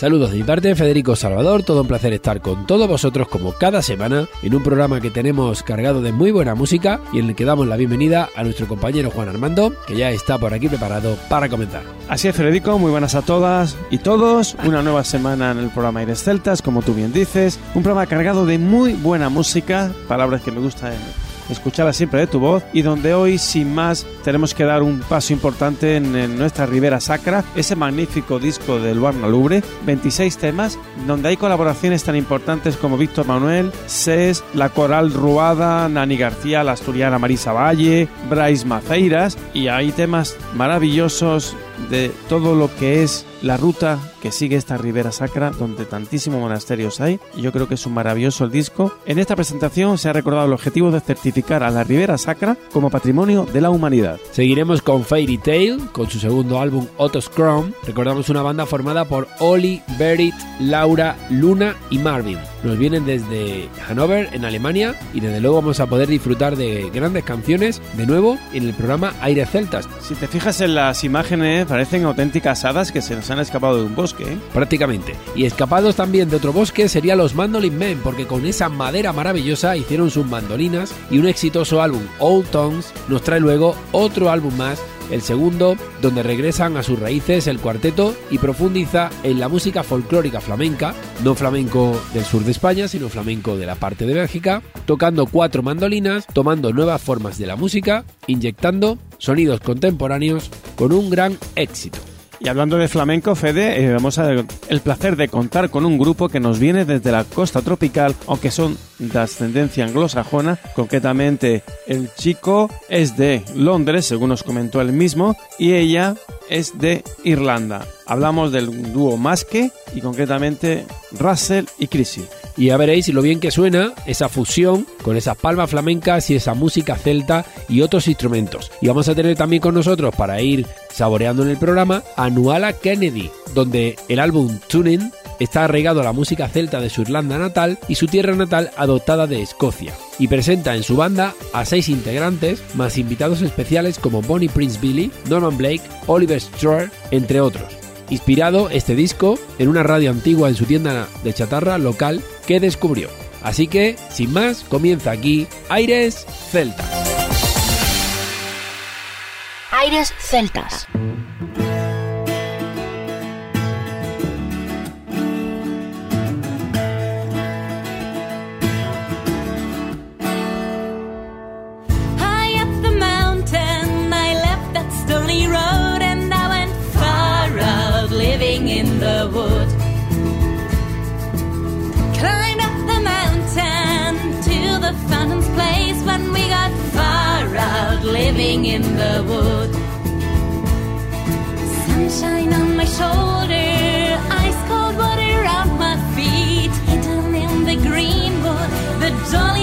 Saludos de mi parte, Federico Salvador, todo un placer estar con todos vosotros como cada semana en un programa que tenemos cargado de muy buena música y en el que damos la bienvenida a nuestro compañero Juan Armando, que ya está por aquí preparado para comenzar. Así es, Federico, muy buenas a todas y todos. Una nueva semana en el programa Aires Celtas, como tú bien dices. Un programa cargado de muy buena música, palabras que me gustan escucharla siempre de tu voz. Y donde hoy sin más tenemos que dar un paso importante en, nuestra Ribera Sacra, ese magnífico disco del Luarna Lubre, 26 temas, donde hay colaboraciones tan importantes como Víctor Manuel, SES, La Coral Ruada, Nani García, la asturiana Marisa Valle, Bryce Maceiras y hay temas maravillosos de todo lo que es la ruta que sigue esta Ribera Sacra, donde tantísimos monasterios hay. Y yo creo que es un maravilloso el disco. En esta presentación se ha recordado el objetivo de certificar a la Ribera Sacra como patrimonio de la humanidad. Seguiremos con Fairy Tale, con su segundo álbum Otto Scrum. Recordamos una banda formada por Oli, Berit, Laura, Luna y Marvin. Nos vienen desde Hannover, en Alemania, y desde luego vamos a poder disfrutar de grandes canciones de nuevo en el programa Aire Celtas. Si te fijas en las imágenes, parecen auténticas hadas que se nos han escapado de un bosque. ¿Eh? Prácticamente. Y escapados también de otro bosque serían los Mandolin Men, porque con esa madera maravillosa hicieron sus mandolinas y un exitoso álbum, Old Tongues, nos trae luego otro álbum más el segundo, donde regresan a sus raíces el cuarteto y profundiza en la música folclórica flamenca, no flamenco del sur de España, sino flamenco de la parte de Bélgica, tocando cuatro mandolinas, tomando nuevas formas de la música, inyectando sonidos contemporáneos con un gran éxito. Y hablando de flamenco, Fede, eh, vamos a el placer de contar con un grupo que nos viene desde la costa tropical, aunque son de ascendencia anglosajona. Concretamente, el chico es de Londres, según nos comentó él mismo, y ella es de Irlanda. Hablamos del dúo Masque y concretamente Russell y Chrissy. Y ya veréis lo bien que suena esa fusión con esas palmas flamencas y esa música celta y otros instrumentos. Y vamos a tener también con nosotros para ir saboreando en el programa a Nuala Kennedy, donde el álbum Tuning está arraigado a la música celta de su Irlanda natal y su tierra natal adoptada de Escocia, y presenta en su banda a seis integrantes, más invitados especiales como Bonnie Prince Billy, Norman Blake, Oliver Stewart, entre otros. Inspirado este disco en una radio antigua en su tienda de chatarra local que descubrió. Así que, sin más, comienza aquí Aires Celtas. Aires Celtas. Living in the wood. Sunshine on my shoulder, ice cold water around my feet, hidden in the green wood, the jolly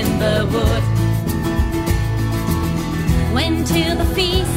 in the wood. Went to the feast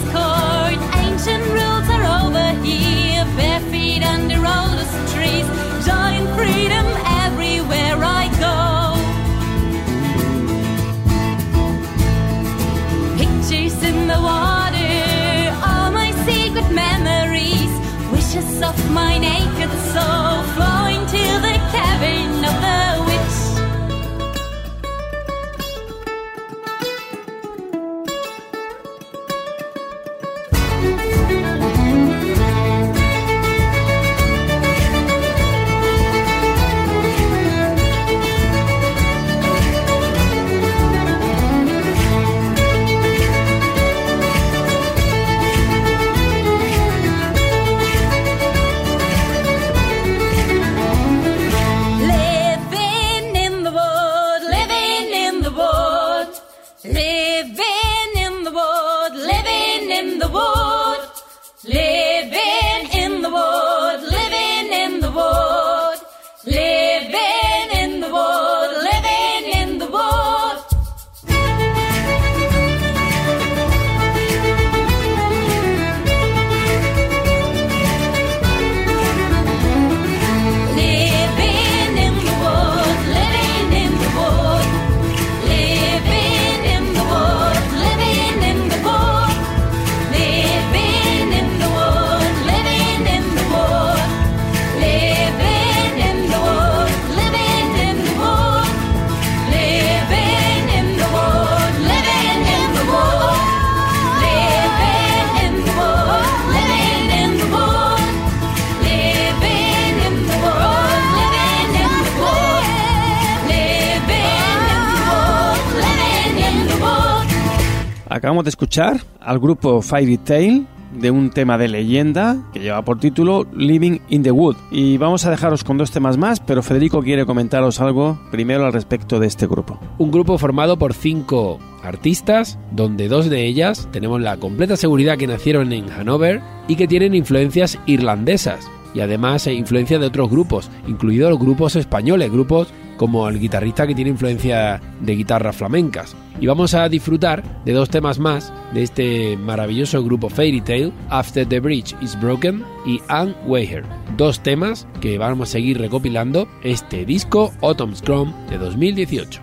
Acabamos de escuchar al grupo Fairy Tail de un tema de leyenda que lleva por título Living in the Wood. Y vamos a dejaros con dos temas más, pero Federico quiere comentaros algo primero al respecto de este grupo. Un grupo formado por cinco artistas, donde dos de ellas tenemos la completa seguridad que nacieron en Hanover y que tienen influencias irlandesas y además influencia de otros grupos, incluidos grupos españoles, grupos como el guitarrista que tiene influencia de guitarras flamencas. Y vamos a disfrutar de dos temas más de este maravilloso grupo Fairy Tail, After the Bridge is Broken y Anne Weir. Dos temas que vamos a seguir recopilando este disco Autumn Scrum de 2018.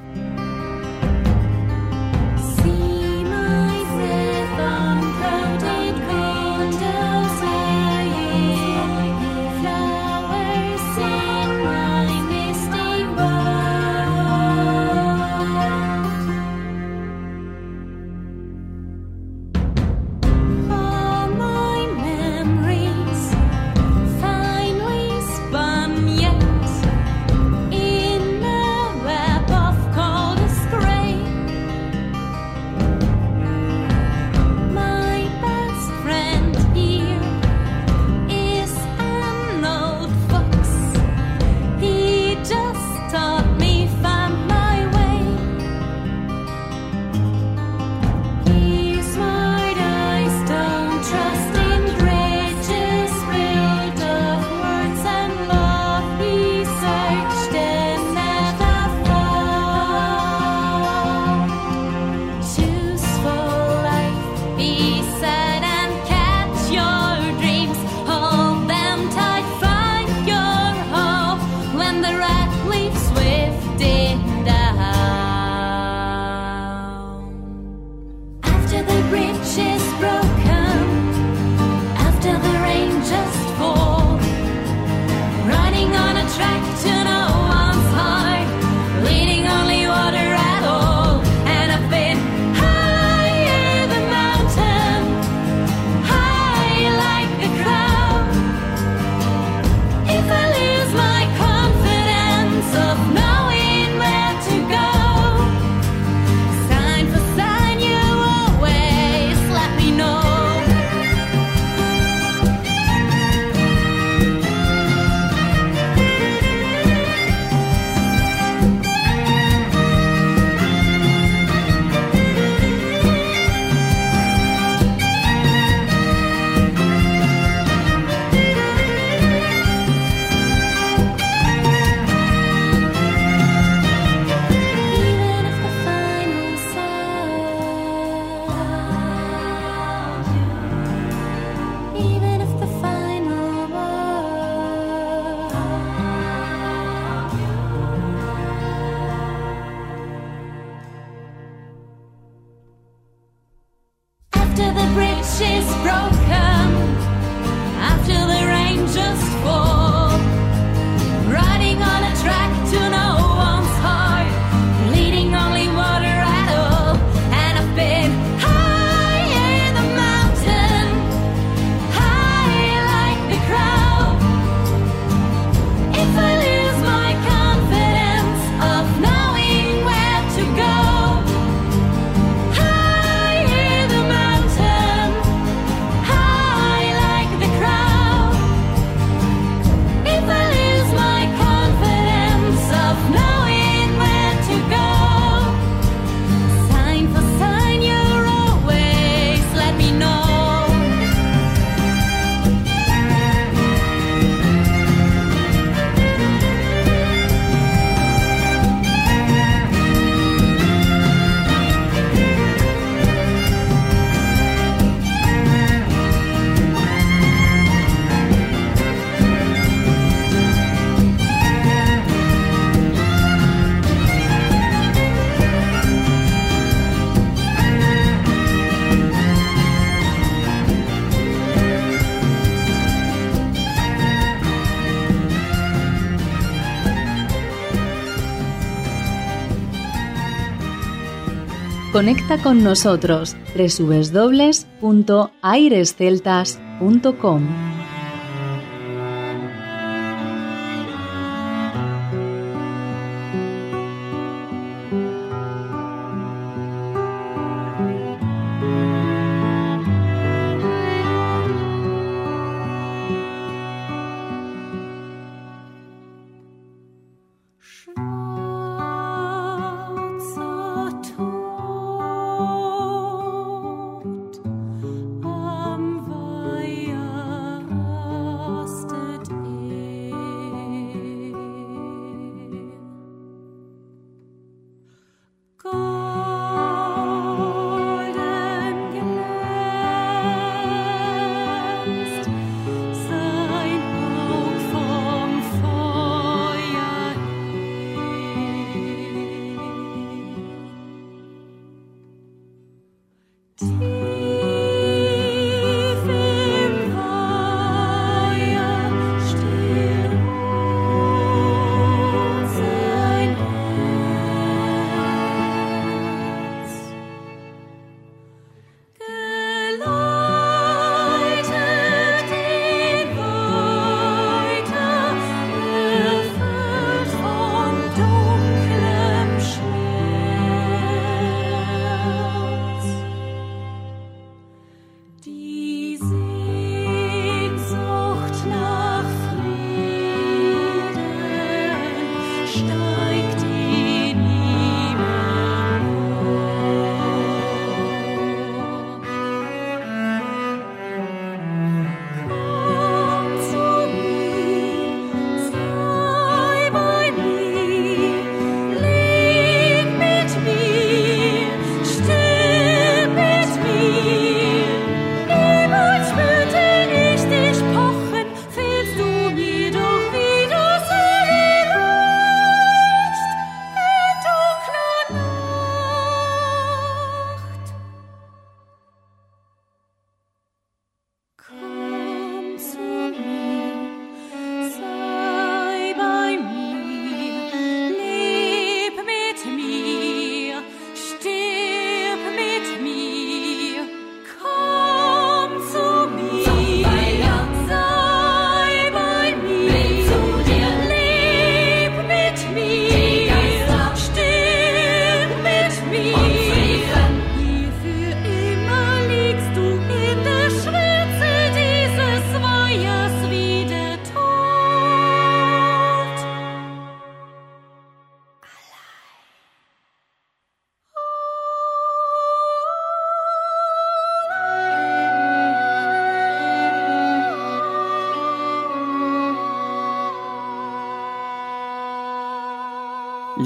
Conecta con nosotros www.airesceltas.com.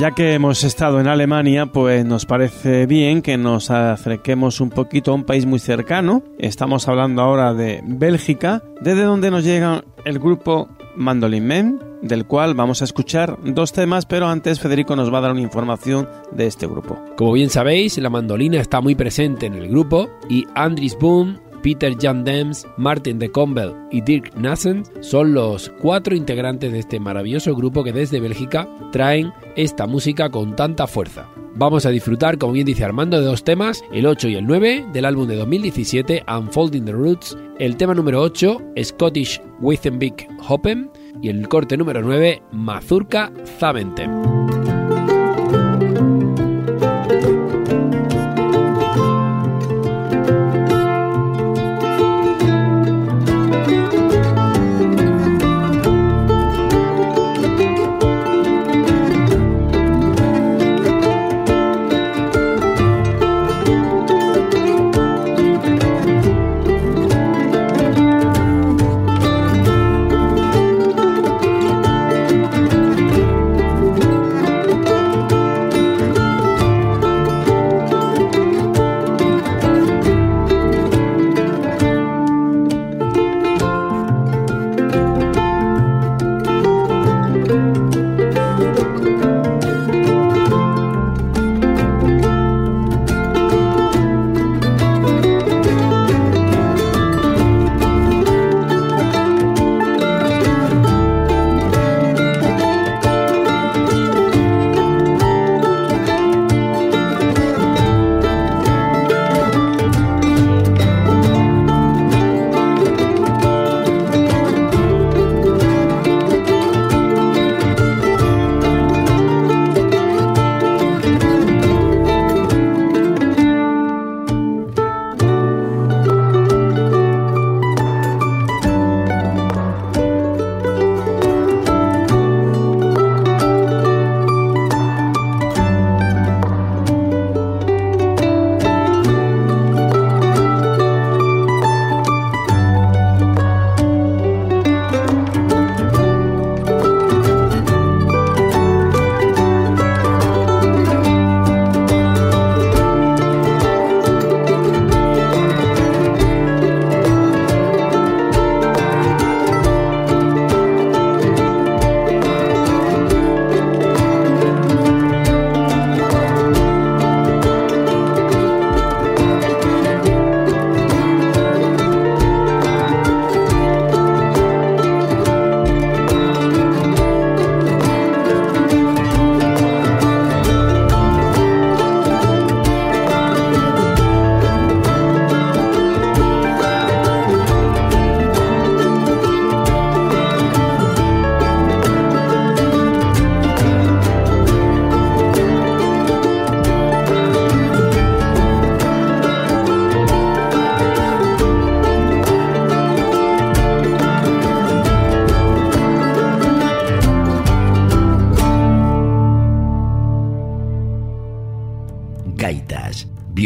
Ya que hemos estado en Alemania, pues nos parece bien que nos acerquemos un poquito a un país muy cercano. Estamos hablando ahora de Bélgica, desde donde nos llega el grupo Mandolin Men, del cual vamos a escuchar dos temas, pero antes Federico nos va a dar una información de este grupo. Como bien sabéis, la mandolina está muy presente en el grupo y Andris Boom Peter Jan Dems, Martin de Campbell y Dirk Nassen son los cuatro integrantes de este maravilloso grupo que desde Bélgica traen esta música con tanta fuerza. Vamos a disfrutar, como bien dice Armando, de dos temas, el 8 y el 9 del álbum de 2017 Unfolding the Roots, el tema número 8 Scottish Withenbeek Hoppen y el corte número 9 Mazurka Zaventem.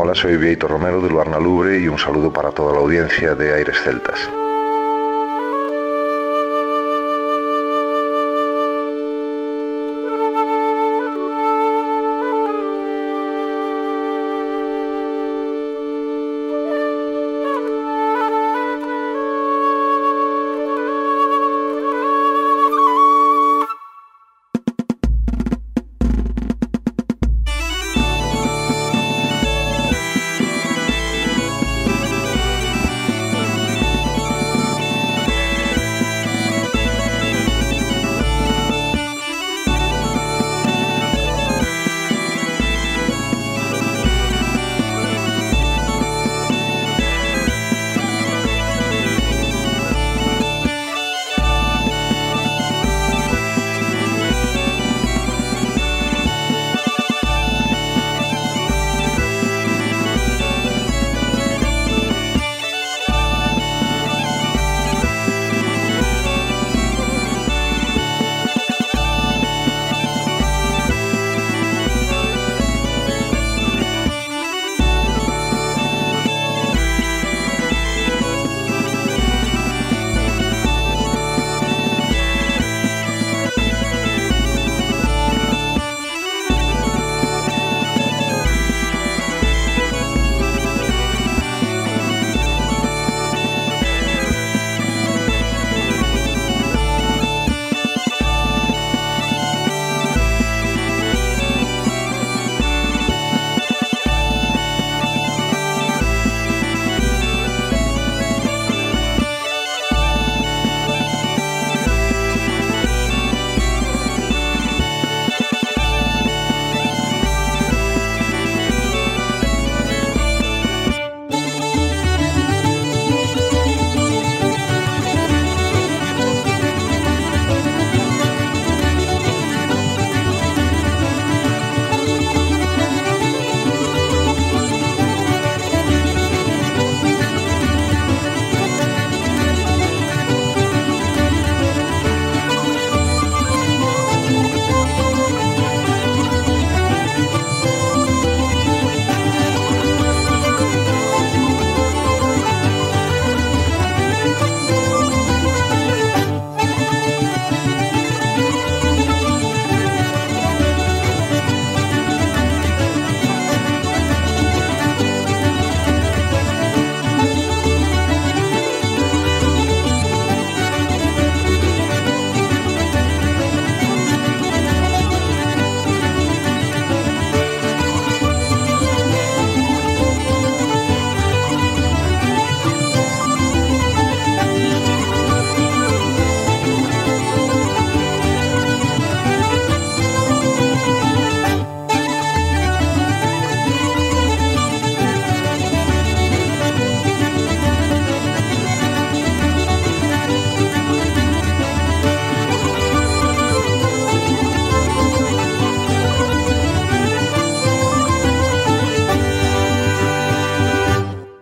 Hola, soy Vieito Romero de Luarna Lubre y un saludo para toda la audiencia de Aires Celtas.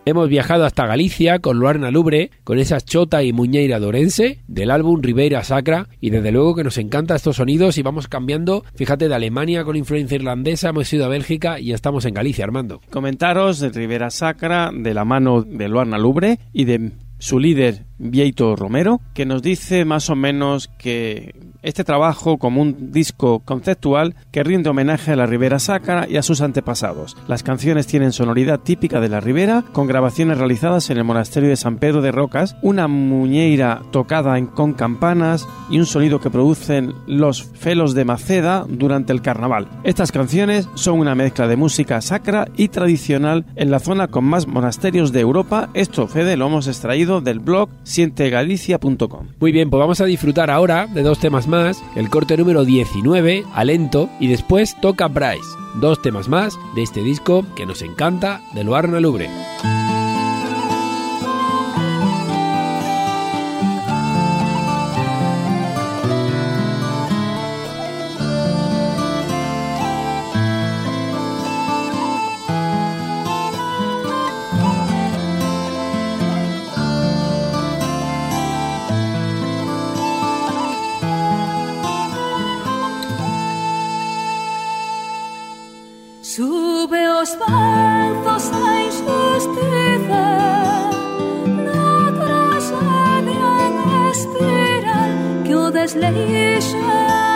Hemos viajado hasta Galicia con Luarna Lubre, con esa chota y muñeira dorense del álbum Ribeira Sacra y desde luego que nos encanta estos sonidos y vamos cambiando, fíjate, de Alemania con influencia irlandesa, hemos ido a Bélgica y estamos en Galicia, Armando. Comentaros de Ribera Sacra de la mano de Luarna Lubre y de su líder Vieito Romero, que nos dice más o menos que este trabajo como un disco conceptual que rinde homenaje a la Ribera Sacra y a sus antepasados. Las canciones tienen sonoridad típica de la Ribera, con grabaciones realizadas en el monasterio de San Pedro de Rocas, una muñeira tocada con campanas y un sonido que producen los felos de Maceda durante el carnaval. Estas canciones son una mezcla de música sacra y tradicional en la zona con más monasterios de Europa. Esto, Fede, lo hemos extraído del blog sientegalicia.com. Muy bien, pues vamos a disfrutar ahora de dos temas más, el corte número 19, Alento, y después Toca Bryce, dos temas más de este disco que nos encanta de Luarna Lubre. espantos da injustiça, na tragédia inesperada que o desleixam.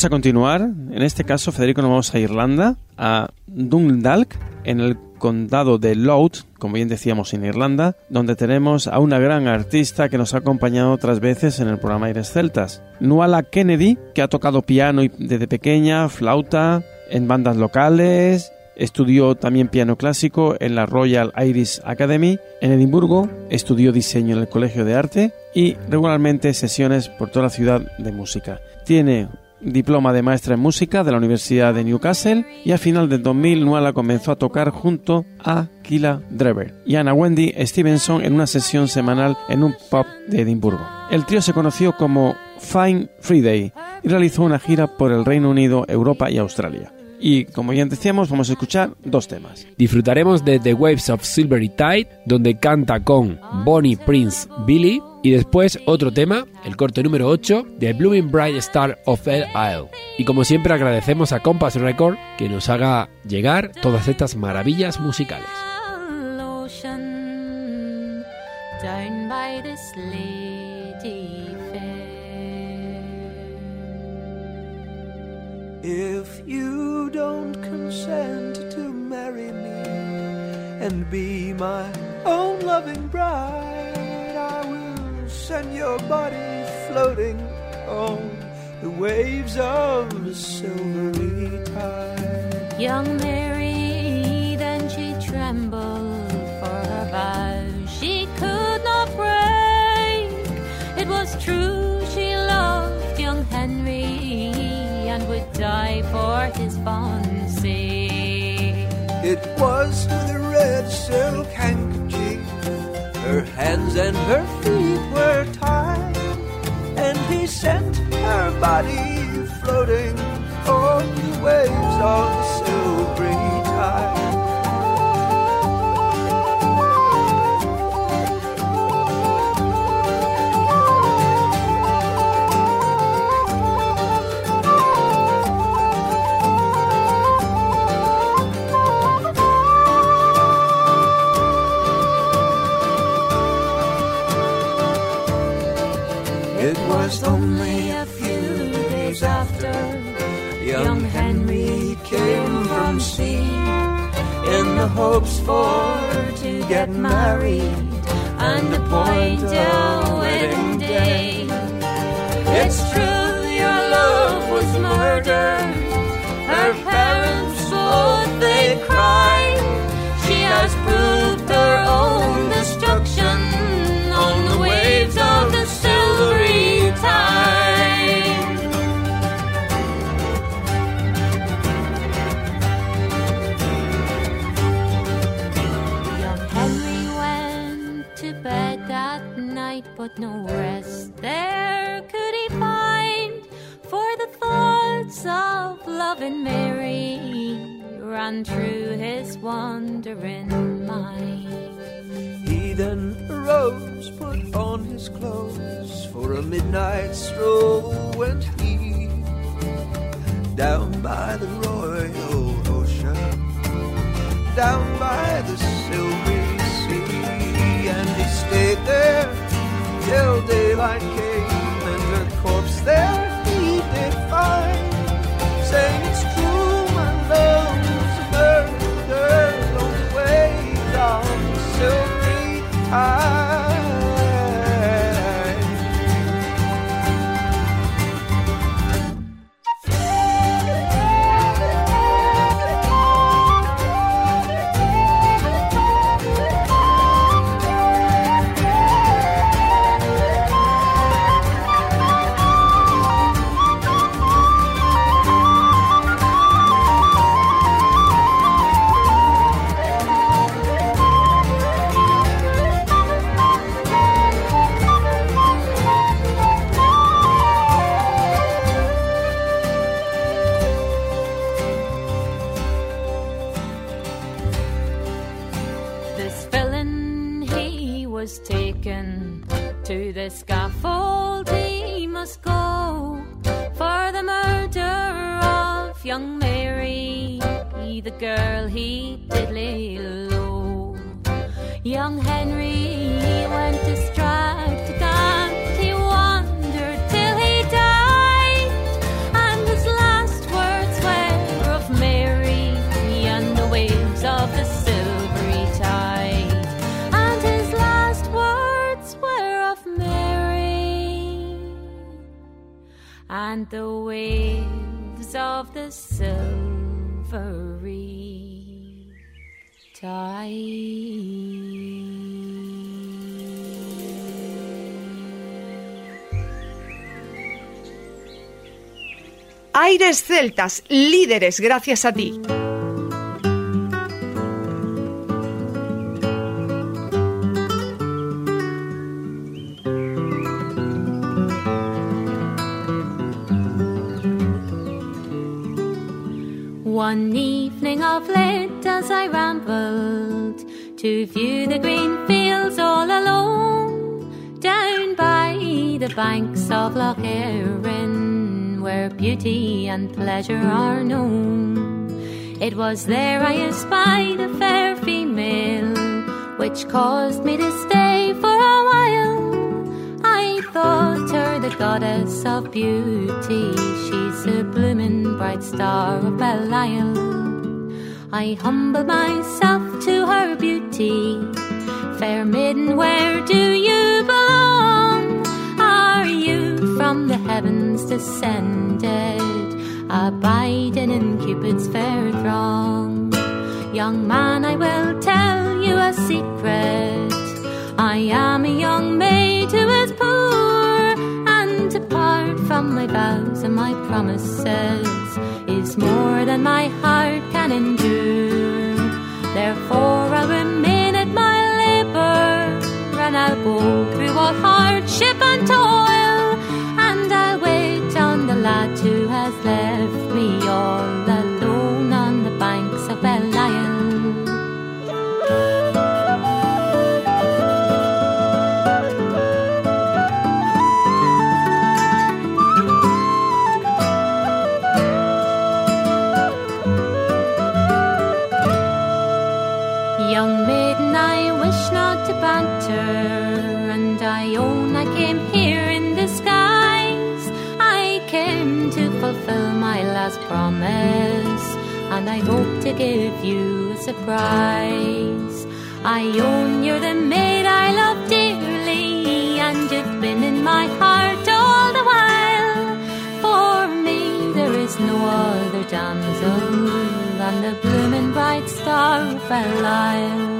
Vamos a continuar. En este caso, Federico, nos vamos a Irlanda, a Dundalk, en el condado de Louth, como bien decíamos en Irlanda, donde tenemos a una gran artista que nos ha acompañado otras veces en el programa Aires Celtas. Nuala Kennedy, que ha tocado piano desde pequeña, flauta, en bandas locales, estudió también piano clásico en la Royal Irish Academy en Edimburgo, estudió diseño en el Colegio de Arte y regularmente sesiones por toda la ciudad de música. Tiene diploma de maestra en música de la Universidad de Newcastle y a final del 2000 Nuala comenzó a tocar junto a Kila Drever y Anna Wendy Stevenson en una sesión semanal en un pub de Edimburgo. El trío se conoció como Fine Friday y realizó una gira por el Reino Unido, Europa y Australia. Y como ya decíamos, vamos a escuchar dos temas. Disfrutaremos de The Waves of Silvery Tide, donde canta con Bonnie Prince Billy, y después otro tema, el corte número 8, de Blooming Bright Star of El Isle. Y como siempre agradecemos a Compass Record que nos haga llegar todas estas maravillas musicales. ocean down by this lady fair. If you don't consent to marry me and be my own loving bride, I will send your body floating on the waves of a silvery tide. Young Mary, then she trembled for her vow. She could not break. It was true she loved young Henry and would die for his fond sake. It was with a red silk handkerchief. Her hands and her feet were tied, and he sent her body floating on the waves of the silvery tide. Was only a few days after young Henry came from sea in the hopes for to get married and appoint a wedding day. It's true your love was murdered. No rest there could he find. For the thoughts of loving Mary ran through his wandering mind. He then arose, put on his clothes for a midnight stroll. Went he down by the royal ocean, down by the silvery sea, and he stayed there till daylight came, and her corpse there Aires Celtas, líderes gracias a ti. One evening of late as I rambled to view the green fields all alone down by the banks of Loch Erin where beauty and pleasure are known. It was there I espied a fair female which caused me to stay for a while. I thought her the goddess of beauty. She's a blooming bright star of Belial. I humble myself to her beauty. Fair maiden, where do you belong? From the heavens descended, abiding in Cupid's fair throng? Young man, I will tell you a secret. I am a young maid who is poor, and to part from my vows and my promises is more than my heart can endure. Therefore, I'll remain at my labor, and I'll go through all hardship and toil, lad who has left me all alone on the banks of Belial. Young maiden, I wish not to banter, and I own I came here fulfill my last promise, and I hope to give you a surprise. I own you're the maid I love dearly, and you've been in my heart all the while. For me, there is no other damsel than the blooming bright star of Belial. So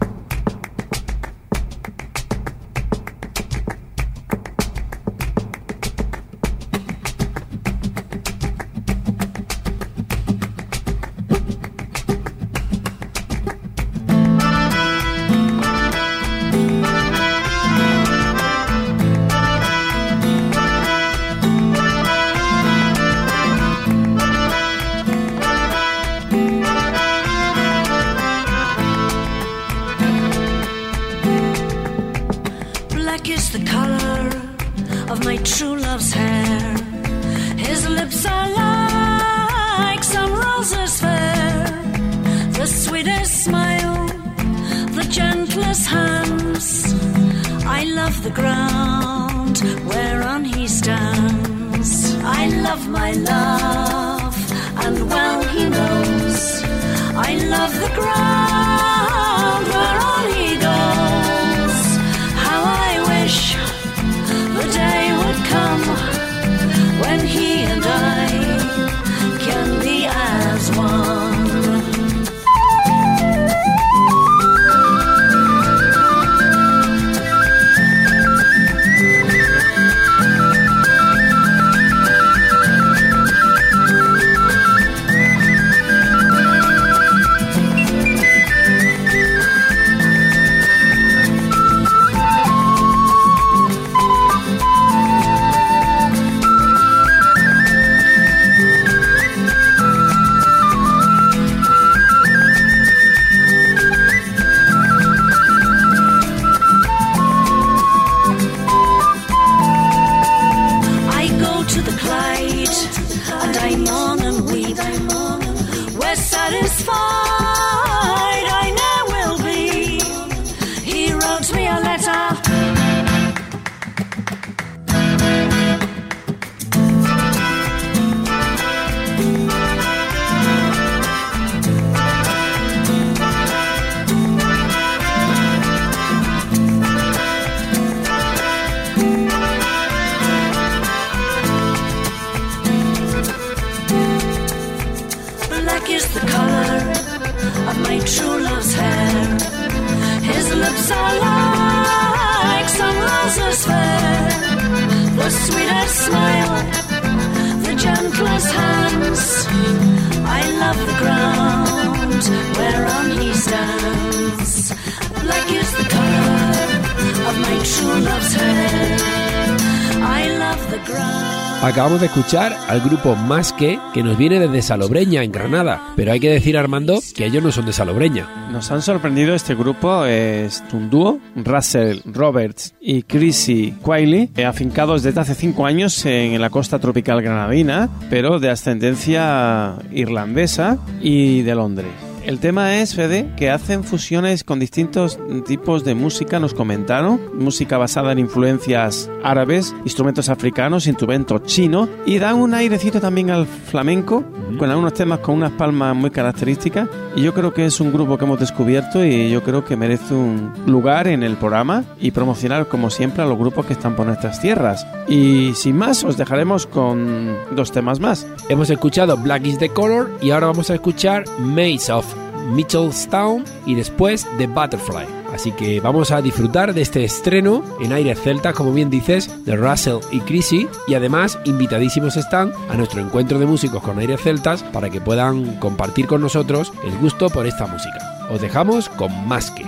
De escuchar al grupo Más que, que nos viene desde Salobreña, en Granada. Pero hay que decir, Armando, que ellos no son de Salobreña. Nos han sorprendido este grupo, es un dúo, Russell Roberts y Chrissy Quiley, eh, afincados desde hace cinco años en la costa tropical granadina, pero de ascendencia irlandesa y de Londres. El tema es, Fede, que hacen fusiones con distintos tipos de música, nos comentaron. Música basada en influencias árabes, instrumentos africanos, instrumentos chinos. Y dan un airecito también al flamenco, con algunos temas con unas palmas muy características. Y yo creo que es un grupo que hemos descubierto y yo creo que merece un lugar en el programa y promocionar, como siempre, a los grupos que están por nuestras tierras. Y sin más, os dejaremos con dos temas más. Hemos escuchado Black is the Color y ahora vamos a escuchar Maze of Mitchellstown y después The Butterfly. Así que vamos a disfrutar de este estreno en aire celta, como bien dices, de Russell y Chrissy. Y además, invitadísimos están a nuestro encuentro de músicos con aire celtas para que puedan compartir con nosotros el gusto por esta música. Os dejamos con más que.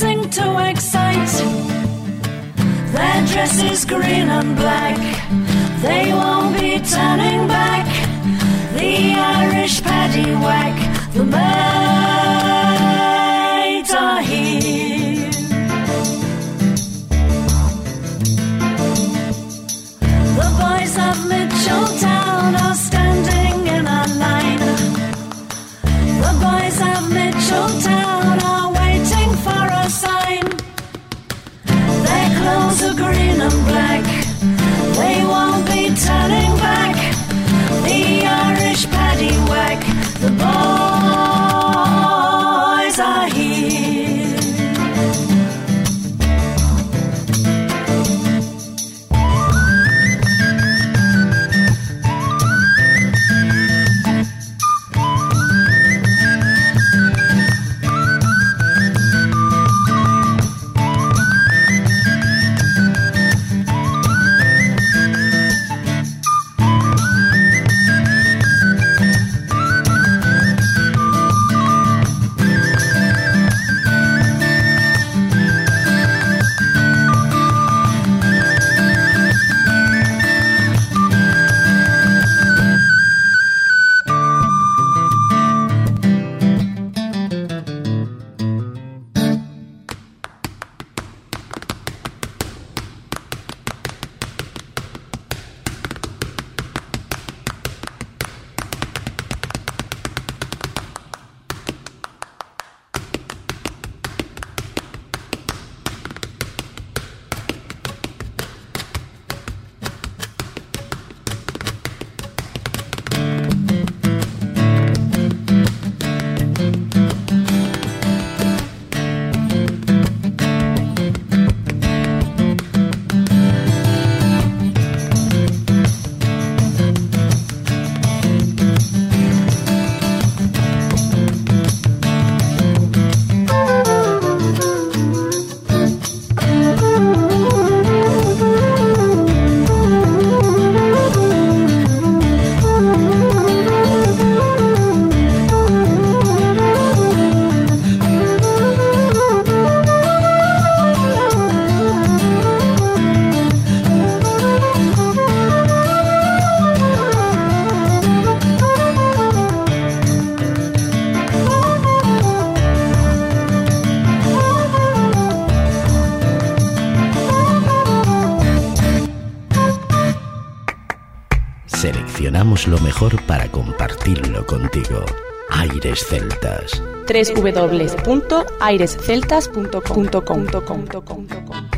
Dancing to excite. Their dress is green and black. They won't be turning back. The Irish paddy whack. The maids lo mejor para compartirlo contigo. Aires Celtas. www.airesceltas.com.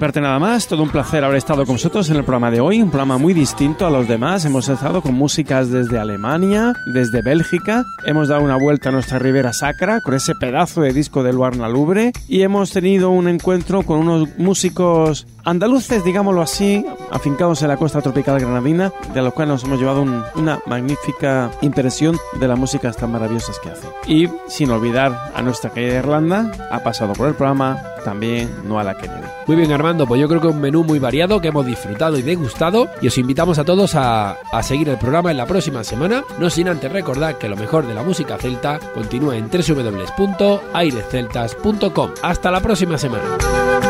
nada más, todo un placer haber estado con vosotros en el programa de hoy, un programa muy distinto a los demás. Hemos estado con músicas desde Alemania, desde Bélgica, hemos dado una vuelta a nuestra Ribera Sacra con ese pedazo de disco del Luarna Lubre y hemos tenido un encuentro con unos músicos andaluces, digámoslo así, afincados en la costa tropical granadina, de los cuales nos hemos llevado un- una magnífica impresión de las músicas tan maravillosas que hacen. Y sin olvidar a nuestra querida Irlanda, ha pasado por el programa también Noala Kennedy. Muy bien, Armando, pues yo creo que un menú muy variado que hemos disfrutado y degustado. Y os invitamos a todos a, a seguir el programa en la próxima semana. No sin antes recordar que lo mejor de la música celta continúa en www.airesceltas.com. Hasta la próxima semana.